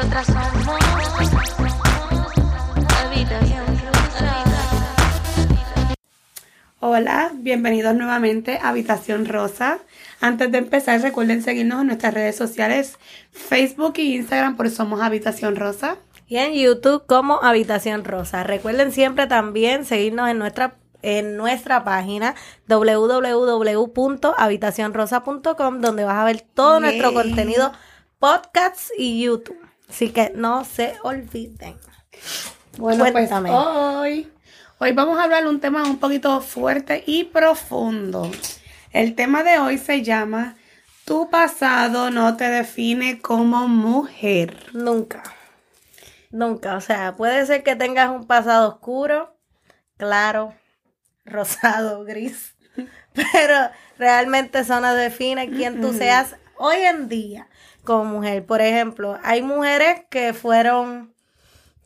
Nosotras somos Habitación Rosa. Hola, bienvenidos nuevamente a Habitación Rosa. Antes de empezar, recuerden seguirnos en nuestras redes sociales, Facebook y Instagram por Somos Habitación Rosa. Y en YouTube como Habitación Rosa. Recuerden siempre también seguirnos en nuestra en nuestra página www.habitacionrosa.com donde vas a ver todo nuestro contenido, podcasts y YouTube. Así que no se olviden. Bueno, Cuéntame. pues hoy, hoy vamos a hablar de un tema un poquito fuerte y profundo. El tema de hoy se llama Tu pasado no te define como mujer. Nunca. Nunca. O sea, puede ser que tengas un pasado oscuro, claro, rosado, gris. Pero realmente eso no define quién tú seas hoy en día como mujer. Por ejemplo, hay mujeres que fueron,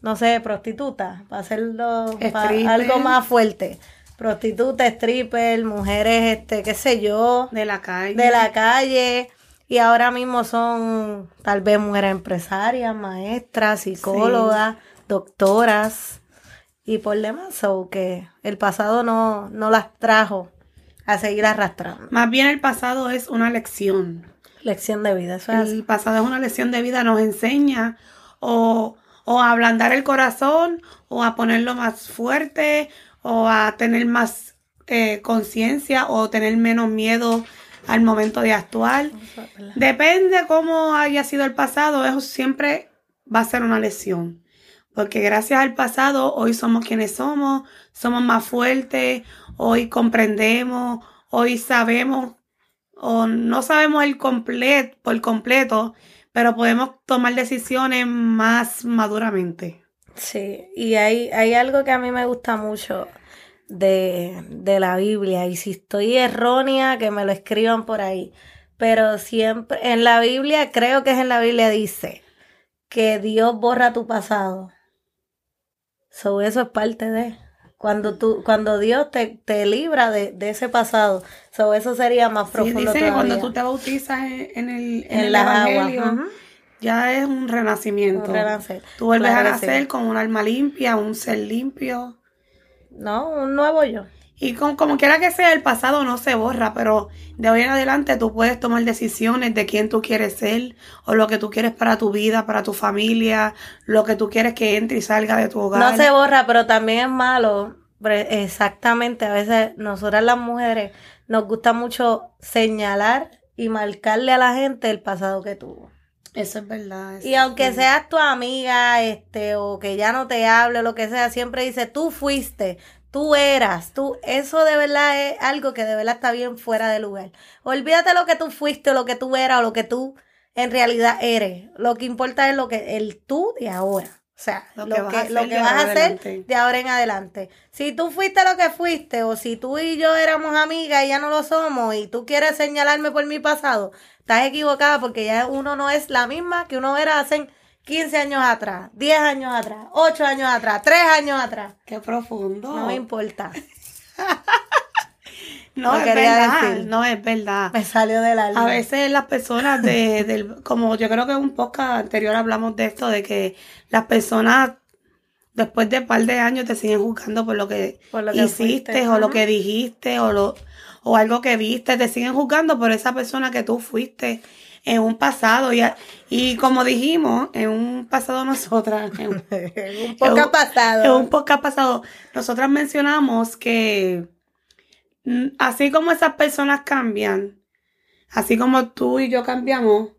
no sé, prostitutas, para hacerlo algo más fuerte. Prostitutas, stripper, mujeres, este, qué sé yo, De la calle. de la calle y ahora mismo son tal vez mujeres empresarias, maestras, psicólogas, doctoras y por demás, so que el pasado no, no las trajo a seguir arrastrando. Más bien el pasado es una lección. Lección de vida, eso es. El pasado es una lección de vida, nos enseña o, o a ablandar el corazón, o a ponerlo más fuerte, o a tener más eh, conciencia, o tener menos miedo al momento de actuar. Depende cómo haya sido el pasado, eso siempre va a ser una lección. Porque gracias al pasado, hoy somos quienes somos, somos más fuertes, hoy comprendemos, hoy sabemos, o no sabemos el completo, por completo, pero podemos tomar decisiones más maduramente. Sí, y hay, hay algo que a mí me gusta mucho de, de la Biblia, y si estoy errónea, que me lo escriban por ahí. Pero siempre, en la Biblia, creo que es en la Biblia, dice que Dios borra tu pasado. So, eso es parte de. Cuando tú, cuando Dios te, te libra de, de ese pasado. So, eso sería más Sí, profundo dice que cuando tú te bautizas en, en el, en en el las aguas. Ya es un renacimiento. Un renacer. Tú vuelves Claro a que sí. nacer con un alma limpia, un ser limpio. No, un nuevo yo. Y con- como quiera que sea, el pasado no se borra, pero de hoy en adelante tú puedes tomar decisiones de quién tú quieres ser o lo que tú quieres para tu vida, para tu familia, lo que tú quieres que entre y salga de tu hogar. No se borra, pero también es malo. Exactamente, a veces nosotras las mujeres nos gusta mucho señalar y marcarle a la gente el pasado que tuvo. Eso es verdad. Y aunque seas tu amiga, este, o que ya no te hable, lo que sea, siempre dice, tú fuiste, tú eras, tú, eso de verdad es algo que de verdad está bien fuera de lugar. Olvídate lo que tú fuiste, o lo que tú eras, o lo que tú en realidad eres. Lo que importa es lo que, el tú de ahora. O sea, Lo lo, que vas que, a lo hacer que de vas ahora a en hacer adelante. de ahora en adelante. Si tú fuiste lo que fuiste, o si tú y yo éramos amigas y ya no lo somos, y tú quieres señalarme por mi pasado, estás equivocada porque ya uno no es la misma que uno era hace 15 años atrás, 10 años atrás, 8 años atrás, 3 años atrás. Qué profundo. No me importa. No, es quería verdad. decir. No es verdad. Me salió del alma. A veces las personas de, del, como yo creo que en un podcast anterior hablamos de esto, de que las personas después de un par de años te siguen juzgando por lo que, Por lo que hiciste fuiste, o lo que dijiste o lo o algo que viste, te siguen juzgando por esa persona que tú fuiste en un pasado y, y como dijimos, en un pasado nosotras, en un, un ha pasado. en un podcast pasado, nosotras mencionamos que mm, así como esas personas cambian, así como tú y yo cambiamos,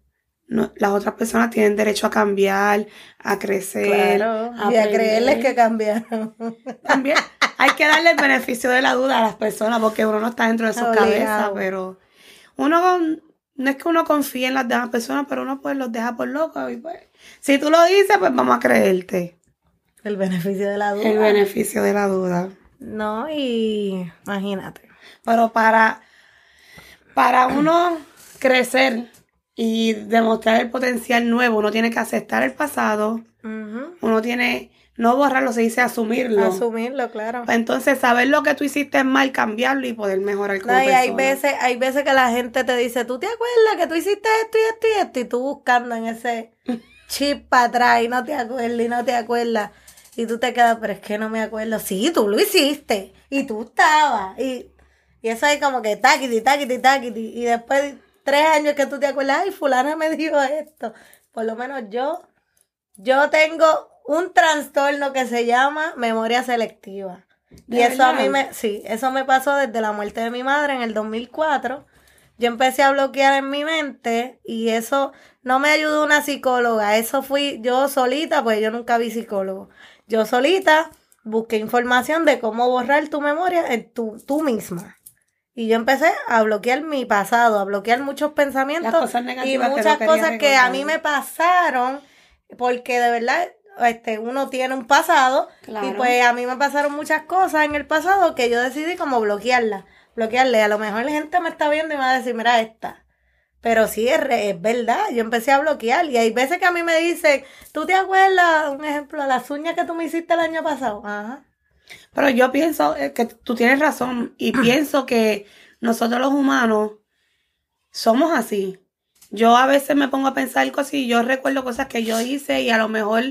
no- las otras personas tienen derecho a cambiar, a crecer, Claro, a y a creerles que cambiaron. También hay que darle el beneficio de la duda a las personas porque uno no está dentro de sus Obligado. cabezas, pero uno no es que uno confíe en las demás personas, pero uno pues los deja por locos y pues si tú lo dices, pues vamos a creerte. El beneficio de la duda. El beneficio de la duda. No, y imagínate. Pero para, para uno crecer y demostrar el potencial nuevo, uno tiene que aceptar el pasado, Ujú. uno tiene, no borrarlo, se dice asumirlo. Asumirlo, claro. Entonces, saber lo que tú hiciste mal, cambiarlo y poder mejorar como No, y hay persona. veces, hay veces que la gente te dice, ¿tú te acuerdas que tú hiciste esto y esto y esto? Y tú buscando en ese, chip para atrás y no te acuerdas y no te acuerdas. Y tú te quedas, pero es que no me acuerdo. Sí, tú lo hiciste. Y tú estabas. Y, y eso es como que taquiti, taquiti, taquiti. Y después de tres años que tú te acuerdas, ay, fulana me dijo esto. Por lo menos yo, yo tengo un trastorno que se llama memoria selectiva. Y ¿De eso a mí me, sí, eso me pasó desde la muerte de mi madre en el 2004. Yo empecé a bloquear en mi mente y eso no me ayudó una psicóloga, eso fui yo solita, pues yo nunca vi psicólogo. Yo solita busqué información de cómo borrar tu memoria en tu, tú misma. Y yo empecé a bloquear mi pasado, a bloquear muchos pensamientos cosas y negativas que no muchas cosas que a mí me pasaron, porque de verdad este, uno tiene un pasado Claro. y pues a mí me pasaron muchas cosas en el pasado que yo decidí como bloquearlas, bloquearle. A lo mejor la gente me está viendo y me va a decir, mira esta. Pero sí, es, re- es verdad, yo empecé a bloquear y hay veces que a mí me dicen, ¿tú te acuerdas, un ejemplo, las uñas que tú me hiciste el año pasado? Ajá. Pero yo pienso eh, que tú tienes razón y pienso que nosotros los humanos somos así. Yo a veces me pongo a pensar cosas y yo recuerdo cosas que yo hice y a lo mejor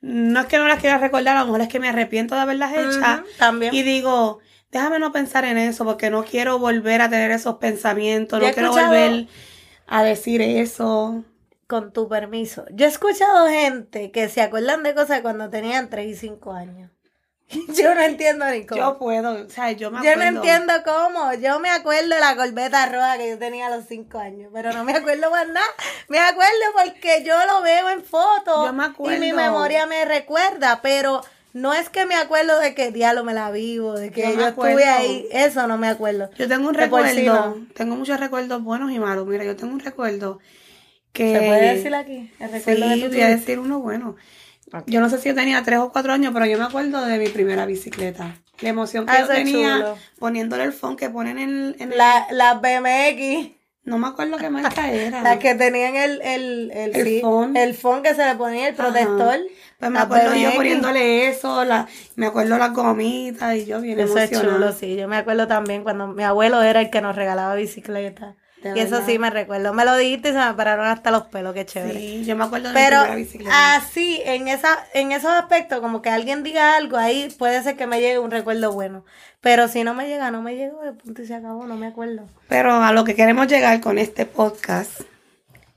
no es que no las quiera recordar, a lo mejor es que me arrepiento de haberlas hechas también. y digo, déjame no pensar en eso porque no quiero volver a tener esos pensamientos, no quiero volver a decir eso. Con tu permiso. Yo he escuchado gente que se acuerdan de cosas cuando tenían 3 y 5 años. Yo no entiendo ni cómo. Yo puedo, o sea, yo me Yo acuerdo. no entiendo cómo. Yo me acuerdo de la corbeta roja que yo tenía a los cinco años, pero no me acuerdo más nada. Me acuerdo porque yo lo veo en fotos Yo me acuerdo. y mi memoria me recuerda, pero no es que me acuerdo de que diablo me la vivo, de que Yo yo, estuve ahí. Eso no me acuerdo. Yo tengo un recuerdo, sí no. tengo muchos recuerdos buenos y malos. Mira, yo tengo un recuerdo que... ¿Se puede decir aquí? El Sí, recuerdo de tu voy a vida? decir uno bueno. Yo no sé si yo tenía tres o cuatro años, pero yo me acuerdo de mi primera bicicleta. La emoción que Ah, yo es tenía chulo. poniéndole el phone que ponen en, en el- La, las BMX. No me acuerdo qué marca era. Las que tenían el, el, el, El sí, phone. el phone que se le ponía el Ajá. protector. Pues me acuerdo yo poniéndole eso, la, me acuerdo las gomitas y yo bien Eso es emocionada. chulo, sí. Yo me acuerdo también cuando mi abuelo era el que nos regalaba bicicleta. De y eso sí me recuerdo. Me lo dijiste y se me pararon hasta los pelos, qué chévere. Sí, yo me acuerdo de mi Pero primera bicicleta. así, en esa, en esos aspectos, como que alguien diga algo, ahí puede ser que me llegue un recuerdo bueno. Pero si no me llega, no me llegó, de punto y se acabó, no me acuerdo. Pero a lo que queremos llegar con este podcast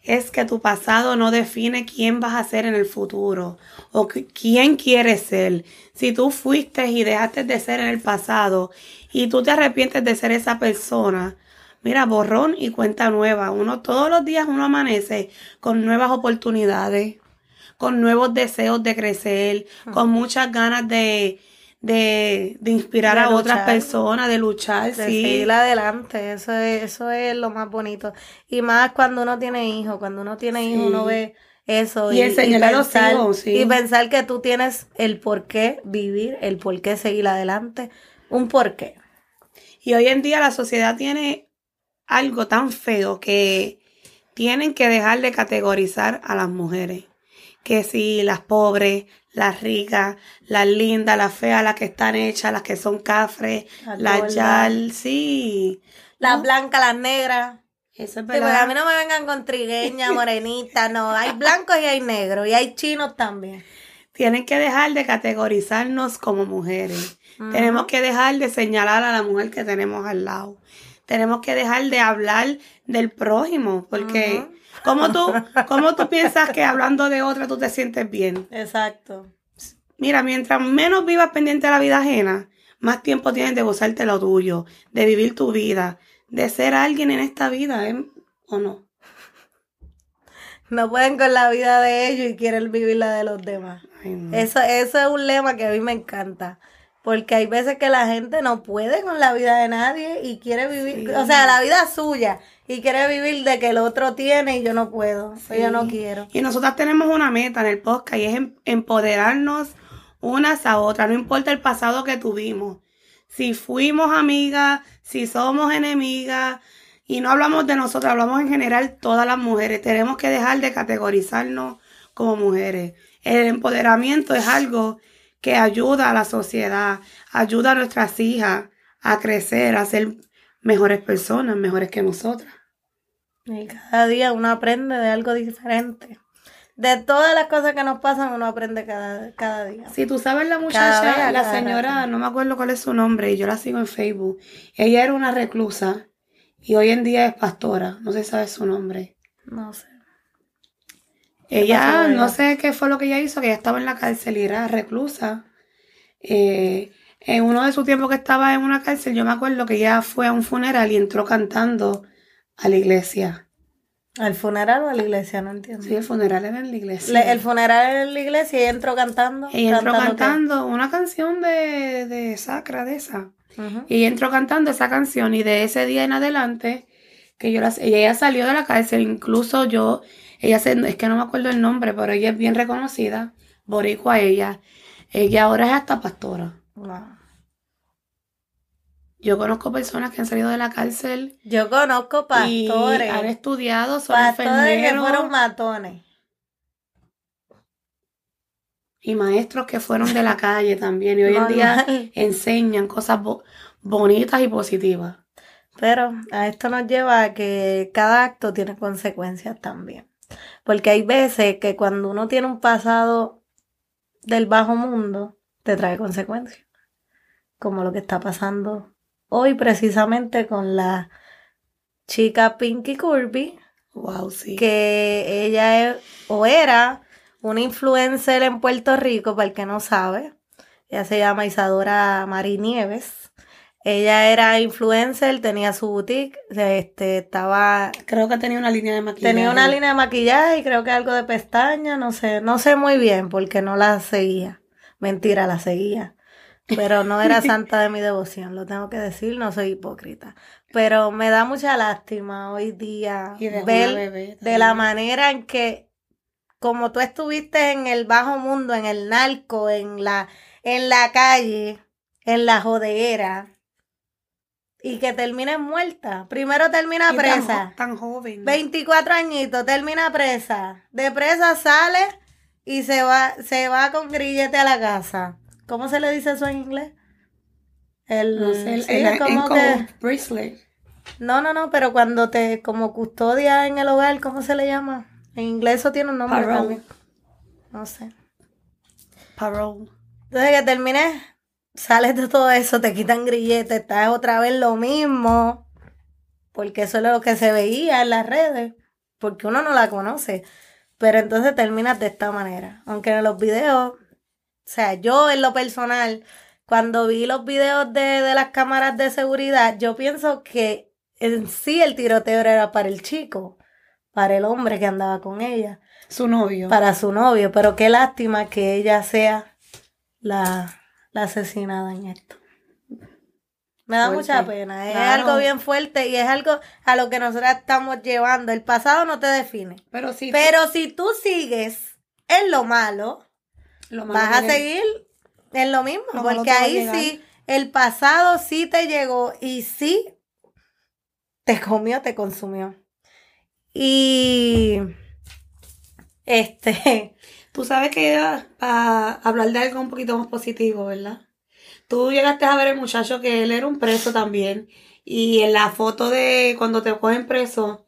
es que tu pasado no define quién vas a ser en el futuro o qui- quién quieres ser. Si tú fuiste y dejaste de ser en el pasado y tú te arrepientes de ser esa persona, mira, borrón y cuenta nueva. Uno todos los días uno amanece con nuevas oportunidades, con nuevos deseos de crecer, con muchas ganas de, de, de inspirar De a otras personas, de luchar, De sí. seguir adelante, eso es, eso es lo más bonito. Y más cuando uno tiene hijos, cuando uno tiene hijos, uno ve eso. Y a los pensar, hijos, sí. y pensar que tú tienes el por qué vivir, el por qué seguir adelante, un porqué. Y hoy en día la sociedad tiene algo tan feo que tienen que dejar de categorizar a las mujeres. Que si las pobres, las ricas, las lindas, las feas, las que están hechas, las que son cafres, Las yal, sí. Las ¿No? blancas, las negras. Eso es Sí, verdad. a mí no me vengan con trigueña, morenita, no. Hay blancos y hay negros, y hay chinos también. Tienen que dejar de categorizarnos como mujeres. Tenemos que dejar de señalar a la mujer que tenemos al lado. Tenemos que dejar de hablar del prójimo, porque. ¿cómo, tú, ¿cómo tú piensas que hablando de otra tú te sientes bien? Exacto. Mira, mientras menos vivas pendiente de la vida ajena, más tiempo tienes de gozarte lo tuyo, de vivir tu vida, de ser alguien en esta vida, ¿eh? ¿o no? No pueden con la vida de ellos y quieren vivir la de los demás. Ay, no. Eso, eso es un lema que a mí me encanta. Porque hay veces que la gente no puede con la vida de nadie y quiere vivir, Sí. o sea, la vida suya y quiere vivir de que el otro tiene y yo no puedo, o yo no Sí. quiero. Y nosotras tenemos una meta en el podcast y es em- empoderarnos unas a otras, no importa el pasado que tuvimos. Si fuimos amigas, si somos enemigas, y no hablamos de nosotras, hablamos en general todas las mujeres. Tenemos que dejar de categorizarnos como mujeres. El empoderamiento es algo que ayuda a la sociedad, ayuda a nuestras hijas a crecer, a ser mejores personas, mejores que nosotras. Y cada día uno aprende de algo diferente. de todas las cosas que nos pasan, uno aprende cada, cada día. Si tú sabes la muchacha, la cada señora, rato. no me acuerdo cuál es su nombre, y yo la sigo en Facebook. Ella era una reclusa y hoy en día es pastora, no se sabe su nombre. No sé. Ella, no sé qué fue lo que ella hizo, que ella estaba en la cárcel y era reclusa. Eh, en uno de sus tiempos que estaba en una cárcel, yo me acuerdo que ella fue a un funeral y entró cantando a la iglesia. ¿Al funeral o a la iglesia? No entiendo. Sí, el funeral era en la iglesia. Le- el funeral era en la iglesia y ella entró cantando. ella entró qué? cantando una canción de, de sacra de esa. Y ella entró cantando esa canción y de ese día en adelante, que yo la, ella, ella salió de la cárcel, incluso yo, ella se, es que no me acuerdo el nombre, pero ella es bien reconocida, boricua ella. Ella ahora es hasta pastora. Wow. Yo conozco personas que han salido de la cárcel Yo conozco y pastores. han estudiado, son Pastores que enfermeros fueron matones. y maestros que fueron de la calle también. Y hoy en día enseñan cosas bo- bonitas y positivas. Pero a esto nos lleva a que cada acto tiene consecuencias también. Porque hay veces que cuando uno tiene un pasado del bajo mundo, te trae consecuencias. Como lo que está pasando hoy precisamente con la chica Pinky Kirby, Wow, sí. que ella es o era una influencer en Puerto Rico, para el que no sabe. Ella se llama Isadora Mari Nieves. Ella era influencer, tenía su boutique, este, estaba, Creo que tenía una línea de maquillaje. tenía una línea de maquillaje y creo que algo de pestañas, no sé, no sé muy bien porque no la seguía. Mentira, la seguía. Pero no era santa de mi devoción, lo tengo que decir, no soy hipócrita. Pero me da mucha lástima hoy día Y dejó ver bebé de la manera en que, como tú estuviste en el bajo mundo, en el narco, en la, en la calle, en la jodeguera, y que termines muerta. Primero termina Y presa. Tan, joven. 24 añitos, termina presa. De presa sale y se va, se va con grillete a la casa. ¿Cómo se le dice eso en inglés? El, No sé, el, sí, el como que- bracelet. no, no, no, pero cuando te, como custodia en el hogar, ¿cómo se le llama? En inglés eso tiene un nombre Parole. también. No sé. Parole. Entonces que termines, sales de todo eso, te quitan grilletes, estás otra vez lo mismo. Porque eso es lo que se veía en las redes. Porque uno no la conoce. Pero entonces terminas de esta manera. Aunque en los videos, o sea, yo en lo personal, cuando vi los videos de, de las cámaras de seguridad, yo pienso que en sí el tiroteo era para el chico, para el hombre que andaba con ella Su novio. para su novio, pero qué lástima que ella sea la, la asesinada en esto. Me da Fuerte. mucha pena, es Claro. algo bien fuerte y es algo a lo que nosotros estamos llevando. El pasado no te define, Pero sí. pero si tú sigues en lo malo, lo malo vas a seguir en lo mismo, Lo porque ahí sí, el pasado sí te llegó y sí te comió, te consumió. Y este, Tú sabes que para hablar de algo un poquito más positivo, ¿verdad? Tú llegaste a ver el muchacho que él era un preso también. Y en la foto de cuando te cogen preso,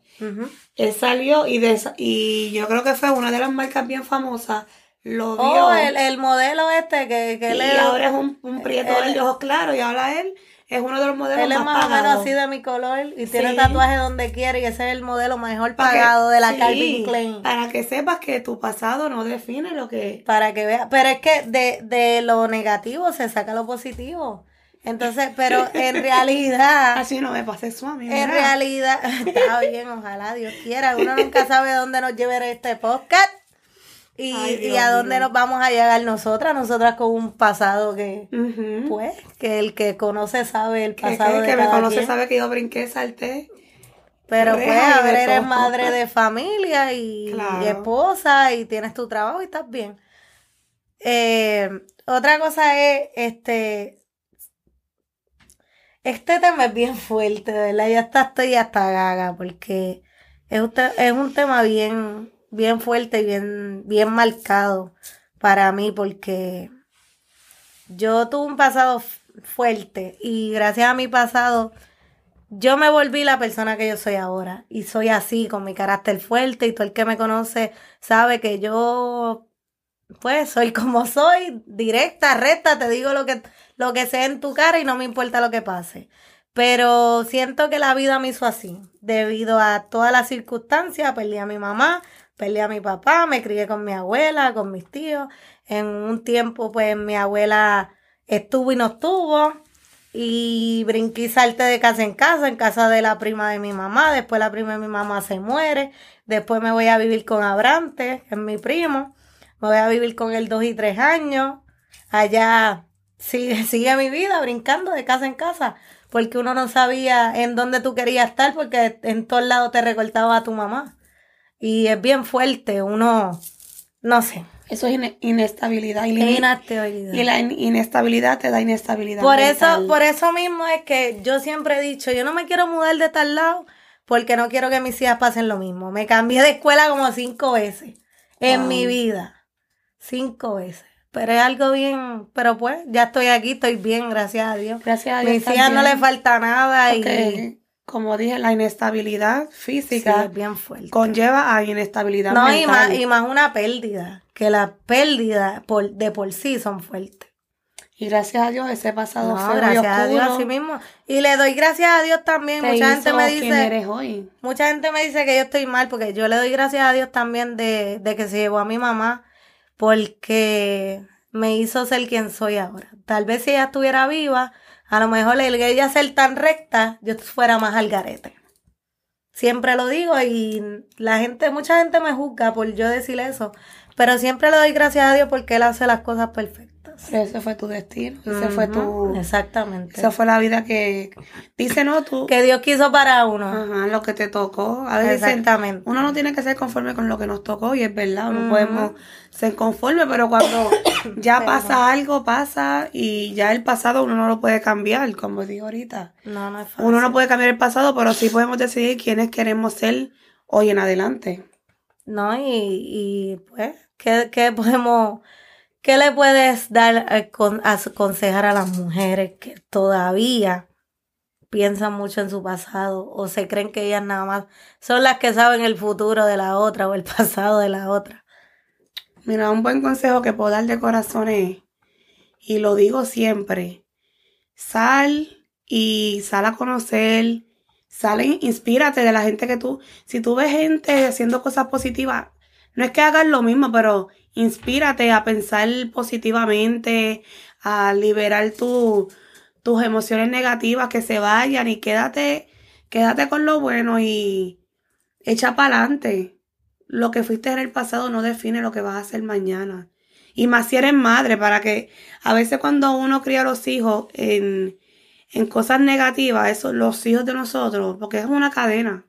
él salió y, de y yo creo que fue una de las marcas bien famosas. Lo vio. Oh, el, el modelo este que, que él y es, ahora es un, un prieto él- de ojos claros. Y ahora él es uno de los modelos él es más, más o menos pagados. así de mi color y tiene tatuaje donde quiere y ese es el modelo mejor que- pagado de la sí, Calvin Klein. Para que sepas que tu pasado no define lo que... Para que veas. Pero es que de, de lo negativo se saca lo positivo. Entonces, pero en realidad, Así no me pase eso a mí. en realidad, está bien, ojalá Dios quiera. Uno nunca sabe dónde nos lleve este podcast y, Ay, y a dónde nos vamos a llegar nosotras, nosotras con un pasado que, pues, que el que conoce sabe el pasado que, de que me conoce quien. sabe que yo brinqué, salté. Pero pues, a ver, eres todo. madre de familia y, Claro. y esposa y tienes tu trabajo y estás bien. Eh, otra cosa es, este, este tema es bien fuerte, de verdad, ya hasta estoy hasta gaga porque es un, es un tema bien, bien fuerte y bien, bien marcado para mí porque yo tuve un pasado fuerte y gracias a mi pasado yo me volví la persona que yo soy ahora. Y soy así, con mi carácter fuerte. Y todo el que me conoce sabe que yo, pues, soy como soy, directa, recta, te digo lo que, lo que sé en tu cara y no me importa lo que pase. Pero siento que la vida me hizo así. Debido a todas las circunstancias, perdí a mi mamá, perdí a mi papá, me crié con mi abuela, con mis tíos. En un tiempo, pues, mi abuela estuvo y no estuvo. Y brinqué y salté de casa en casa, en casa de la prima de mi mamá. Después la prima de mi mamá se muere. Después me voy a vivir con Abrante, es mi primo. Me voy a vivir con él dos y tres años. Allá sigue, sigue mi vida brincando de casa en casa. Porque uno no sabía en dónde tú querías estar porque en todos lados te recortaba a tu mamá. Y es bien fuerte, uno, no sé. Eso es ine- inestabilidad. Y, Inestabilidad. y la in- inestabilidad te da inestabilidad. Por mental. eso, por eso mismo es que yo siempre he dicho, yo no me quiero mudar de tal lado porque no quiero que mis hijas pasen lo mismo. Me cambié de escuela como cinco veces en Wow. mi vida. Cinco veces. Pero es algo bien, pero pues ya estoy aquí, estoy bien, gracias a Dios. Gracias a Dios. Mis hijas no le falta nada y porque, como dije, la inestabilidad física bien conlleva a inestabilidad No, y mental. más, y más una pérdida, que las pérdidas por, de por sí son fuertes. Y gracias a Dios ese pasado No, y gracias a Dios así mismo. Y le doy gracias a Dios también. te Mucha gente me dice, eres hoy. mucha gente me dice que yo estoy mal porque yo le doy gracias a Dios también de, de que se llevó a mi mamá porque me hizo ser quien soy ahora. Tal vez si ella estuviera viva, a lo mejor el ella ser tan recta, yo fuera más al garete. Siempre lo digo y la gente, mucha gente me juzga por yo decir eso, pero siempre le doy gracias a Dios porque él hace las cosas perfectas. Pero ese fue tu destino. Ese fue tu. Exactamente. Esa fue la vida que. Dice, no, tú. Que Dios quiso para uno. Ajá, lo que te tocó. A veces Exactamente. uno no tiene que ser conforme con lo que nos tocó y es verdad, no podemos ser conforme, pero cuando ya pasa algo, pasa y ya el pasado uno no lo puede cambiar, como digo ahorita. No, no es fácil. Uno no puede cambiar el pasado, pero sí podemos decidir quiénes queremos ser hoy en adelante. No, y, y pues, ¿qué, qué podemos, qué le puedes dar a aconsejar a las mujeres que todavía piensan mucho en su pasado o se creen que ellas nada más son las que saben el futuro de la otra o el pasado de la otra? Mira, un buen consejo que puedo dar de corazón es, y lo digo siempre, sal y sal a conocer, sal e inspírate de la gente que tú, si tú ves gente haciendo cosas positivas, no es que hagas lo mismo, pero inspírate a pensar positivamente, a liberar tu- tus emociones negativas, que se vayan y quédate, quédate con lo bueno y echa para adelante. Lo que fuiste en el pasado no define lo que vas a hacer mañana. Y más si eres madre, para que a veces cuando uno cría a los hijos en, en cosas negativas, eso, los hijos de nosotros, porque es una cadena.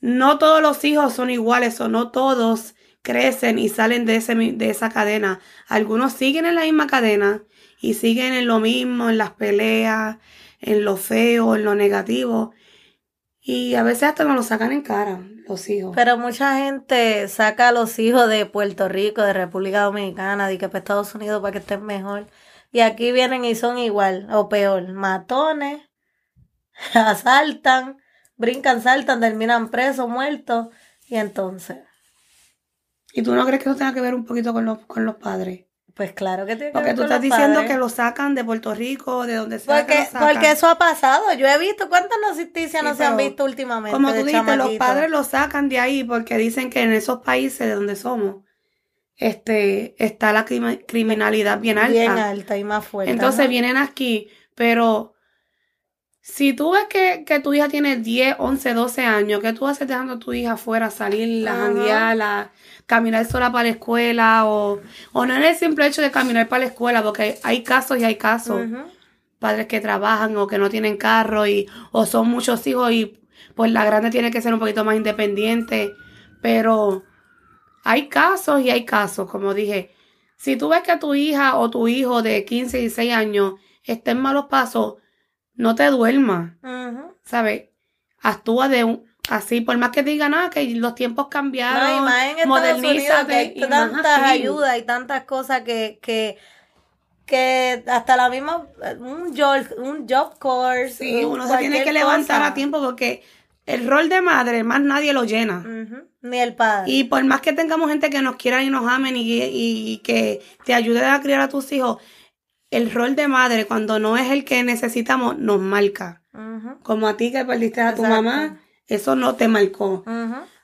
No todos los hijos son iguales o no todos crecen y salen de, ese, de esa cadena. Algunos siguen en la misma cadena y siguen en lo mismo, en las peleas, en lo feo, en lo negativo. Y a veces hasta nos lo sacan en cara, los hijos. Pero mucha gente saca a los hijos de Puerto Rico, de República Dominicana, de que para Estados Unidos para que estén mejor. Y aquí vienen y son igual, o peor, matones, asaltan, brincan, saltan, terminan presos, muertos. Y entonces, ¿Y tú no crees que eso tenga que ver un poquito con los, con los padres? pues claro que tiene que Porque ver tú con estás los diciendo padres. que lo sacan de Puerto Rico, de donde sea que Porque, lo sacan. porque eso ha pasado. Yo he visto cuántas noticias Sí, no se han visto últimamente. Como tú dijiste, los padres lo sacan de ahí porque dicen que en esos países de donde somos, este, está la criminalidad bien alta. Bien alta y más fuerte. Entonces vienen aquí, pero si tú ves que, que tu hija tiene 10, 11, 12 años, ¿qué tú haces dejando a tu hija afuera, salir, a Ajá. janguear, a caminar sola para la escuela? O, o no en el simple hecho de caminar para la escuela, porque hay casos y hay casos. Padres que trabajan o que no tienen carro y, o son muchos hijos y pues la grande tiene que ser un poquito más independiente. Pero hay casos y hay casos, como dije. Si tú ves que tu hija o tu hijo de 15, 16 años está en malos pasos, no te duermas. ¿sabes? Actúa de un, así, por más que digan, ah, que los tiempos cambiaron, No, hay modernízate, y más tantas ayudas y tantas cosas que, que, que hasta la misma, un job, un job course. Sí, uno se tiene que levantar cosa. a tiempo porque el rol de madre más nadie lo llena. Ni el padre. Y por más que tengamos gente que nos quiera y nos amen y, y que te ayude a criar a tus hijos, el rol de madre cuando no es el que necesitamos nos marca. Como a ti que perdiste a tu Exacto. mamá, eso no te marcó.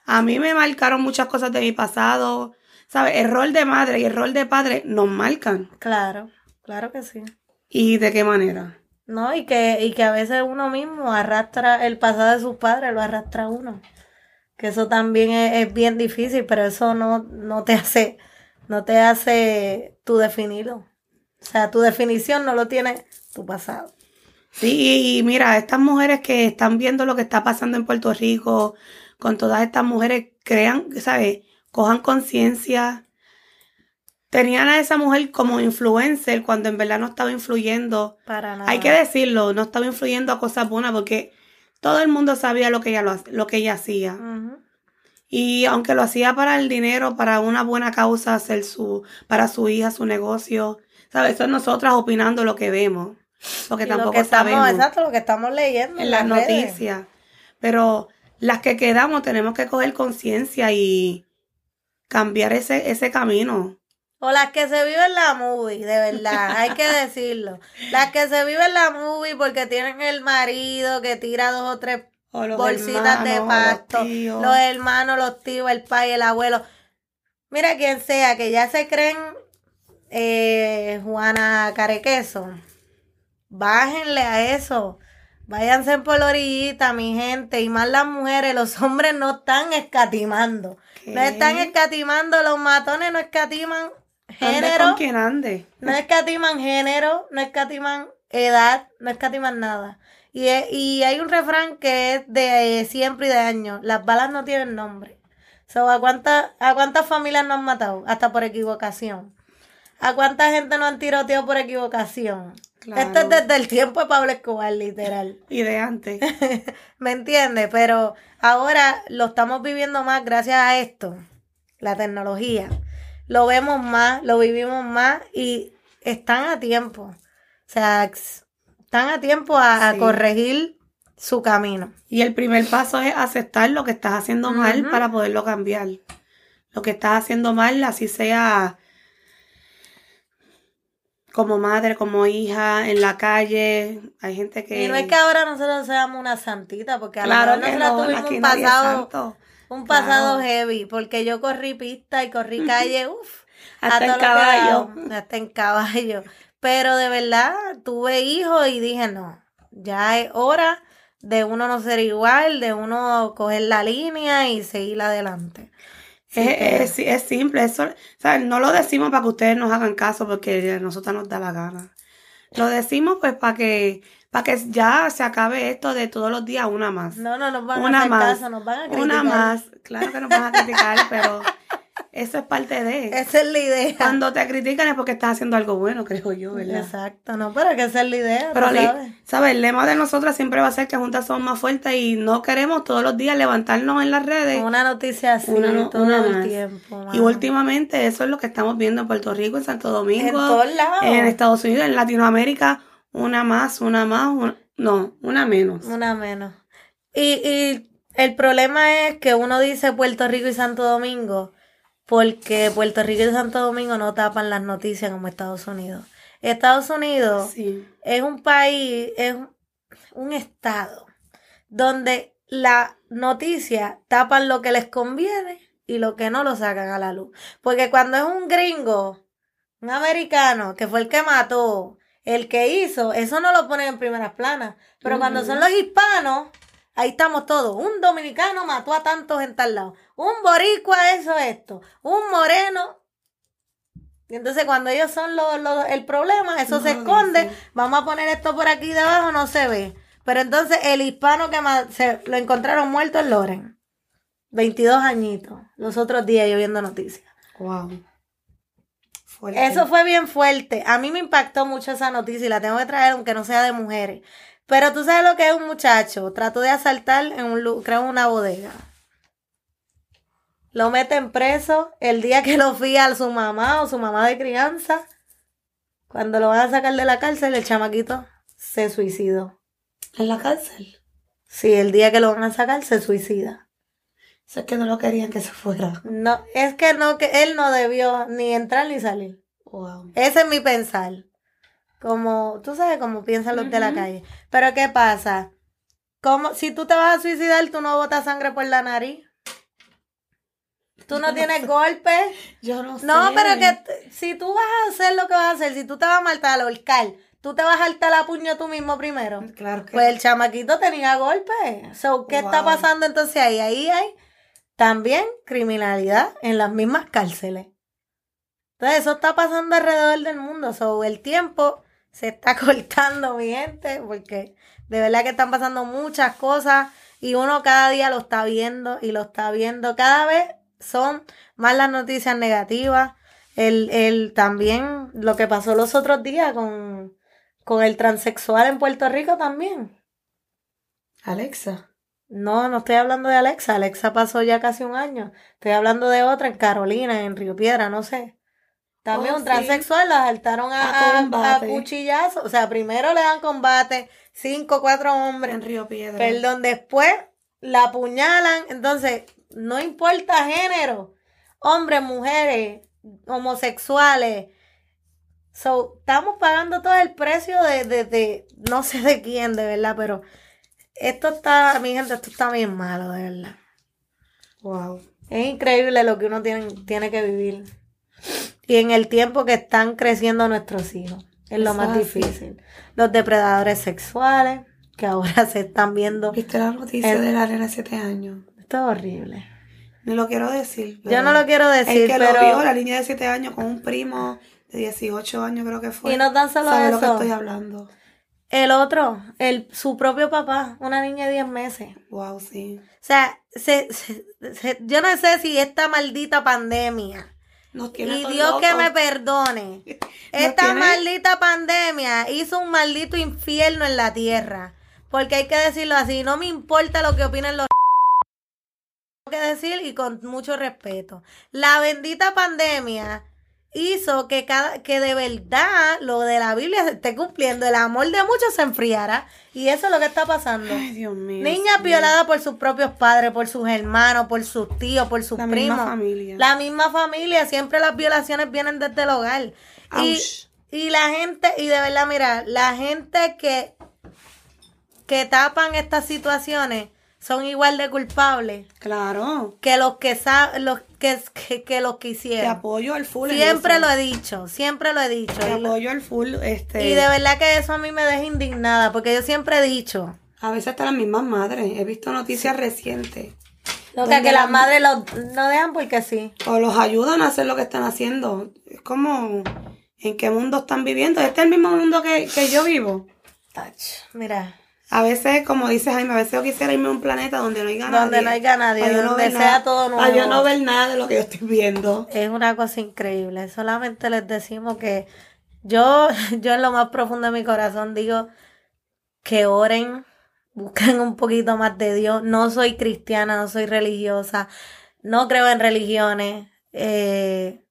A mí me marcaron muchas cosas de mi pasado. ¿Sabes? El rol de madre y el rol de padre nos marcan. Claro, claro que sí. ¿Y de qué manera? No, y que, y que a veces uno mismo arrastra el pasado de sus padres, lo arrastra uno. Que eso también es, es bien difícil, pero eso no, no te hace, no te hace tu definirlo. O sea, tu definición no lo tiene tu pasado. Sí, y mira, estas mujeres que están viendo lo que está pasando en Puerto Rico, con todas estas mujeres, crean, ¿sabes? Cojan conciencia. Tenían a esa mujer como influencer cuando en verdad no estaba influyendo. Para nada. Hay que decirlo, no estaba influyendo a cosas buenas porque todo el mundo sabía lo que ella, lo, lo que ella hacía. Y aunque lo hacía para el dinero, para una buena causa, hacer su, para su hija, su negocio, ¿sabes? Es nosotras opinando lo que vemos. Porque Y lo tampoco que estamos, sabemos exacto, lo que estamos leyendo en las noticias. Pero las que quedamos tenemos que coger conciencia y cambiar ese, ese camino. O las que se viven la movie, de verdad, hay que decirlo. Las que se viven la movie porque tienen el marido que tira dos o tres O bolsitas de hermanos, pasto, los hermanos, los tíos, el pai, el abuelo. Mira quien sea, que ya se creen eh, Juana Carequeso. Bájenle a eso. Váyanse por la orillita, mi gente. Y más las mujeres, los hombres no están escatimando. ¿Qué? No están escatimando, los matones no escatiman Ande género. con quien ande. No escatiman género, no escatiman edad, no escatiman nada. Y, es- y hay un refrán que es de siempre y de años. Las balas no tienen nombre. So, ¿a, cuántas ¿A cuántas familias nos han matado? Hasta por equivocación. ¿A cuánta gente nos han tiroteado por equivocación? Claro. Esto es desde el tiempo de Pablo Escobar, literal. Y de antes. ¿Me entiendes? Pero ahora lo estamos viviendo más gracias a esto, la tecnología. Lo vemos más, lo vivimos más y están a tiempo. O sea, están a tiempo a, corregir su camino. Y el primer paso es aceptar lo que estás haciendo mal para poderlo cambiar. Lo que estás haciendo mal, así sea como madre, como hija, en la calle. Hay gente que... Y no es que ahora nosotros seamos una santita, porque a Claro lo que mejor no, nosotros aquí tuvimos un pasado, un pasado Claro. heavy, porque yo corrí pista y corrí calle, uff. Hasta a en lo caballo. hasta en caballo. Pero de verdad, tuve hijos y dije, no, ya es hora de uno no ser igual, de uno coger la línea y seguir adelante. Es, es- es simple, eso, no lo decimos para que ustedes nos hagan caso porque a nosotros nos da la gana. Lo decimos pues para que, para que ya se acabe esto de todos los días una más. no, no nos van una a hacer más. caso, nos van a criticar. Una más. Claro que nos van a criticar, pero eso es parte de. Esa es la idea. Cuando te critican es porque estás haciendo algo bueno, creo yo, ¿verdad? Exacto, no, pero que esa es la idea, Pero li- sabes. El lema de nosotras siempre va a ser que juntas somos más fuertes y no queremos todos los días levantarnos en las redes. Una noticia así Una no- todo una el más. tiempo. Y últimamente eso es lo que estamos viendo en Puerto Rico, en Santo en Domingo, todos lados. en Estados Unidos, en Latinoamérica, una más, una más, una- no, una menos. Una menos. Y, y el problema es que uno dice Puerto Rico y Santo Domingo porque Puerto Rico y Santo Domingo no tapan las noticias como Estados Unidos. Estados Unidos Sí. es un país, es un estado donde la noticia tapan lo que les conviene y lo que no lo sacan a la luz. Porque cuando es un gringo, un americano, que fue el que mató, el que hizo, eso no lo ponen en primeras planas. Pero cuando son los hispanos, ahí estamos todos. Un dominicano mató a tantos en tal lado. Un boricua eso, esto. Un moreno. Y entonces cuando ellos son los, los- el problema, eso No se esconde. Vamos a poner esto por aquí debajo, no se ve. Pero entonces el hispano que se lo encontraron muerto en Loren. 22 añitos. Los otros días yo viendo noticias. Wow. Fuerte. Eso fue bien fuerte. A mí me impactó mucho esa noticia y la tengo que traer aunque no sea de mujeres. Pero tú sabes lo que es un muchacho. Trató de asaltar en un creo en una bodega. Lo meten preso el día que lo fía a su mamá o su mamá de crianza. Cuando lo van a sacar de la cárcel, el chamaquito se suicidó. En la cárcel. Sí, el día que lo van a sacar, se suicida. Es que no lo querían que se fuera. No, es que no, que él no debió ni entrar ni salir. Wow. Ese es mi pensar. Como, tú sabes cómo piensan los de la calle. Pero ¿qué pasa? Como, si tú te vas a suicidar, tú no botas sangre por la nariz. Tú no no tienes sé. golpes. Yo no sé. No, pero que si tú vas a hacer lo que vas a hacer, si tú te vas a matar, a ahorcar, tú te vas a hartar a puño tú mismo primero. Claro que. Pues el chamaquito tenía golpes. So, ¿Qué está pasando entonces ahí? Ahí hay también criminalidad en las mismas cárceles. Entonces, eso está pasando alrededor del mundo. So, el tiempo se está cortando, mi gente, porque de verdad que están pasando muchas cosas y uno cada día lo está viendo y lo está viendo. Cada vez son más las noticias negativas. El, el también lo que pasó los otros días con, con el transexual en Puerto Rico también. Alexa. No, no estoy hablando de Alexa. Alexa pasó ya casi un año. Estoy hablando de otra en Carolina, en Río Piedra, no sé. También Oh, un sí. transexual la saltaron a, A a, combate. a cuchillazos. O sea, primero le dan combate, cinco, cuatro hombres. En Río Piedra. Perdón, después la apuñalan. Entonces, no importa género. Hombres, mujeres, homosexuales. So, estamos pagando todo el precio de, de, de no sé de quién, de verdad, pero esto está, mi gente, esto está bien malo, de verdad. Wow. Es increíble lo que uno tiene, tiene que vivir. Y en el tiempo que están creciendo nuestros hijos. Es lo Eso más es difícil. Los depredadores sexuales, que ahora se están viendo. ¿Viste la noticia El- de la nena de 7 años? Esto es horrible. No lo quiero decir. Yo no lo quiero decir, El que pero... lo vio, la niña de 7 años con un primo de 18 años, creo que fue. Y no tan solo ¿Sabe lo que eso. estoy hablando? El otro, el, su propio papá, una niña de 10 meses. Wow, sí. O sea, se, se- se- yo no sé si esta maldita pandemia, Nos tiene y Dios que me perdone, esta tiene- maldita pandemia hizo un maldito infierno en la tierra. Porque hay que decirlo así, no me importa lo que opinen los... Tengo que decir y con mucho respeto. La bendita pandemia hizo que cada que de verdad lo de la Biblia se esté cumpliendo, el amor de muchos se enfriara y eso es lo que está pasando. Ay, Dios mío. Niñas violadas por sus propios padres, por sus hermanos, por sus tíos, por sus La primos. misma familia. La misma familia, siempre las violaciones vienen desde el hogar. Y, y la gente, y de verdad, mira, la gente que, que tapan estas situaciones son igual de culpables Claro. que los que los que, que, que los que Te apoyo al full. Siempre lo he dicho, siempre lo he dicho. Te apoyo al full. Este, y de verdad que eso a mí me deja indignada, porque yo siempre he dicho. A veces hasta las mismas madres. He visto noticias recientes. Que, Donde que la- las madres lo, no dejan porque sí. O los ayudan a hacer lo que están haciendo. Es como, ¿en qué mundo están viviendo? Este es el mismo mundo que, que yo vivo. Ach, Mira, A veces, como dice Jaime, a veces yo quisiera irme a un planeta donde no haya nadie. Donde no haya nadie, para donde sea nada- todo Para yo nuevo. no ver nada de lo que yo estoy viendo. es una cosa increíble. Solamente les decimos que yo, yo en lo más profundo de mi corazón digo que oren, busquen un poquito más de Dios. No soy cristiana, no soy religiosa, no creo en religiones. Eh,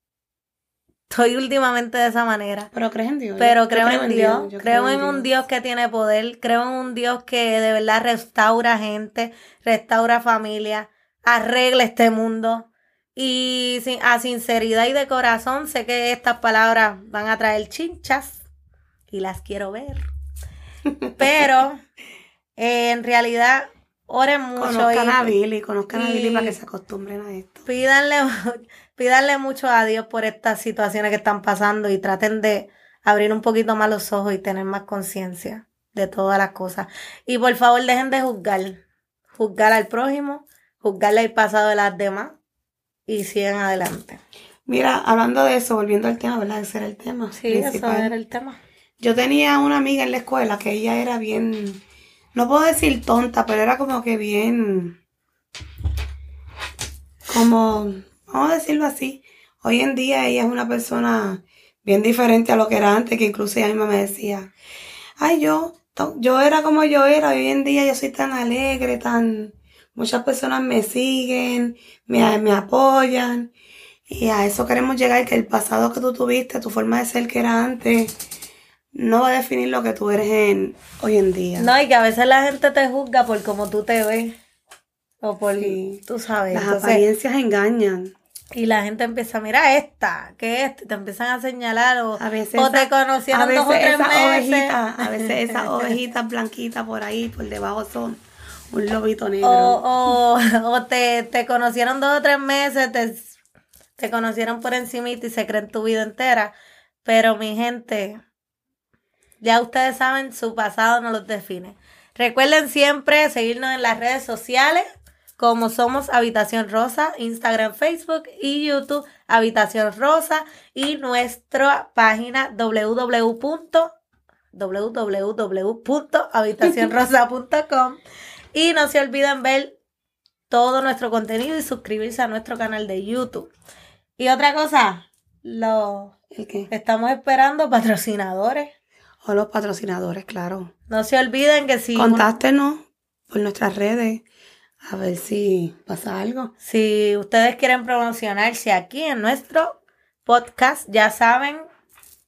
estoy últimamente de esa manera. Pero crees en Dios. Pero Yo creo en Dios, creo en un Dios que tiene poder, creo en un Dios que de verdad restaura gente, restaura familia, arregla este mundo. Y sin- a sinceridad y de corazón sé que estas palabras van a traer chinchas y las quiero ver. Pero eh, en realidad oren mucho Conozcan a y Billy, conozcan a y- Billy para que se acostumbren a esto. pídanle, pídanle mucho a Dios por estas situaciones que están pasando y traten de abrir un poquito más los ojos y tener más conciencia de todas las cosas. Y por favor dejen de juzgar, juzgar al prójimo, juzgarle el pasado de las demás y sigan adelante. Mira, hablando de eso, volviendo al tema, ¿verdad? Ese era el tema Sí, eso principal. era el tema. Yo tenía una amiga en la escuela que ella era bien, no puedo decir tonta, pero era como que bien, como, vamos a decirlo así, hoy en día ella es una persona bien diferente a lo que era antes, que incluso ella misma me decía, ay, yo, yo era como yo era, hoy en día yo soy tan alegre, tan, muchas personas me siguen, me, me apoyan. Y a eso queremos llegar, que el pasado que tú tuviste, tu forma de ser que era antes, no va a definir lo que tú eres en, hoy en día. No, y que a veces la gente te juzga por cómo tú te ves. O por, Sí. tú sabes. Las entonces- apariencias engañan. Y la gente empieza, mira esta, que es? Te empiezan a señalar o, A veces, o te conocieron a veces dos o tres esas meses. ovejitas, a veces esas ovejitas blanquitas por ahí, por debajo son un lobito negro. O, o, o te, te conocieron dos o tres meses, te, te conocieron por encimita y se creen tu vida entera. Pero mi gente, ya ustedes saben, su pasado no los define. Recuerden siempre seguirnos en las redes sociales, como somos Habitación Rosa, Instagram, Facebook y YouTube Habitación Rosa y nuestra página www. www.habitacionrosa.com y no se olviden ver todo nuestro contenido y suscribirse a nuestro canal de YouTube. Y otra cosa, lo estamos esperando patrocinadores. O los patrocinadores, claro. No se olviden que si, Contáctenos por nuestras redes a ver si pasa algo. si ustedes quieren promocionarse aquí en nuestro podcast, ya saben,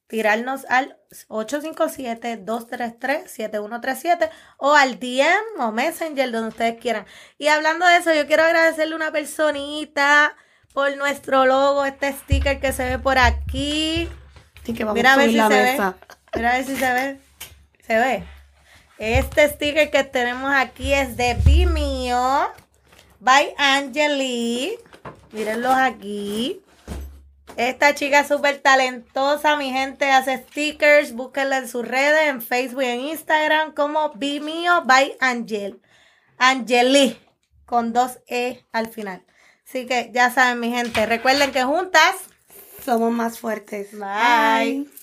tirarnos al 857-233-7137 o al DM o Messenger, donde ustedes quieran. Y hablando de eso, yo quiero agradecerle a una personita por nuestro logo, este sticker que se ve por aquí. Así que vamos Mira a a ver si la se ve. Mira a ver si se ve. Se ve. Este sticker que tenemos aquí es de Vimeo by Angeli. Mírenlos aquí. Esta chica súper talentosa, mi gente, hace stickers. Búsquenla en sus redes, en Facebook y en Instagram, como Vimeo by Angel. Angeli, con dos E al final. Así que ya saben, mi gente, recuerden que juntas Somos más fuertes. Bye. Bye.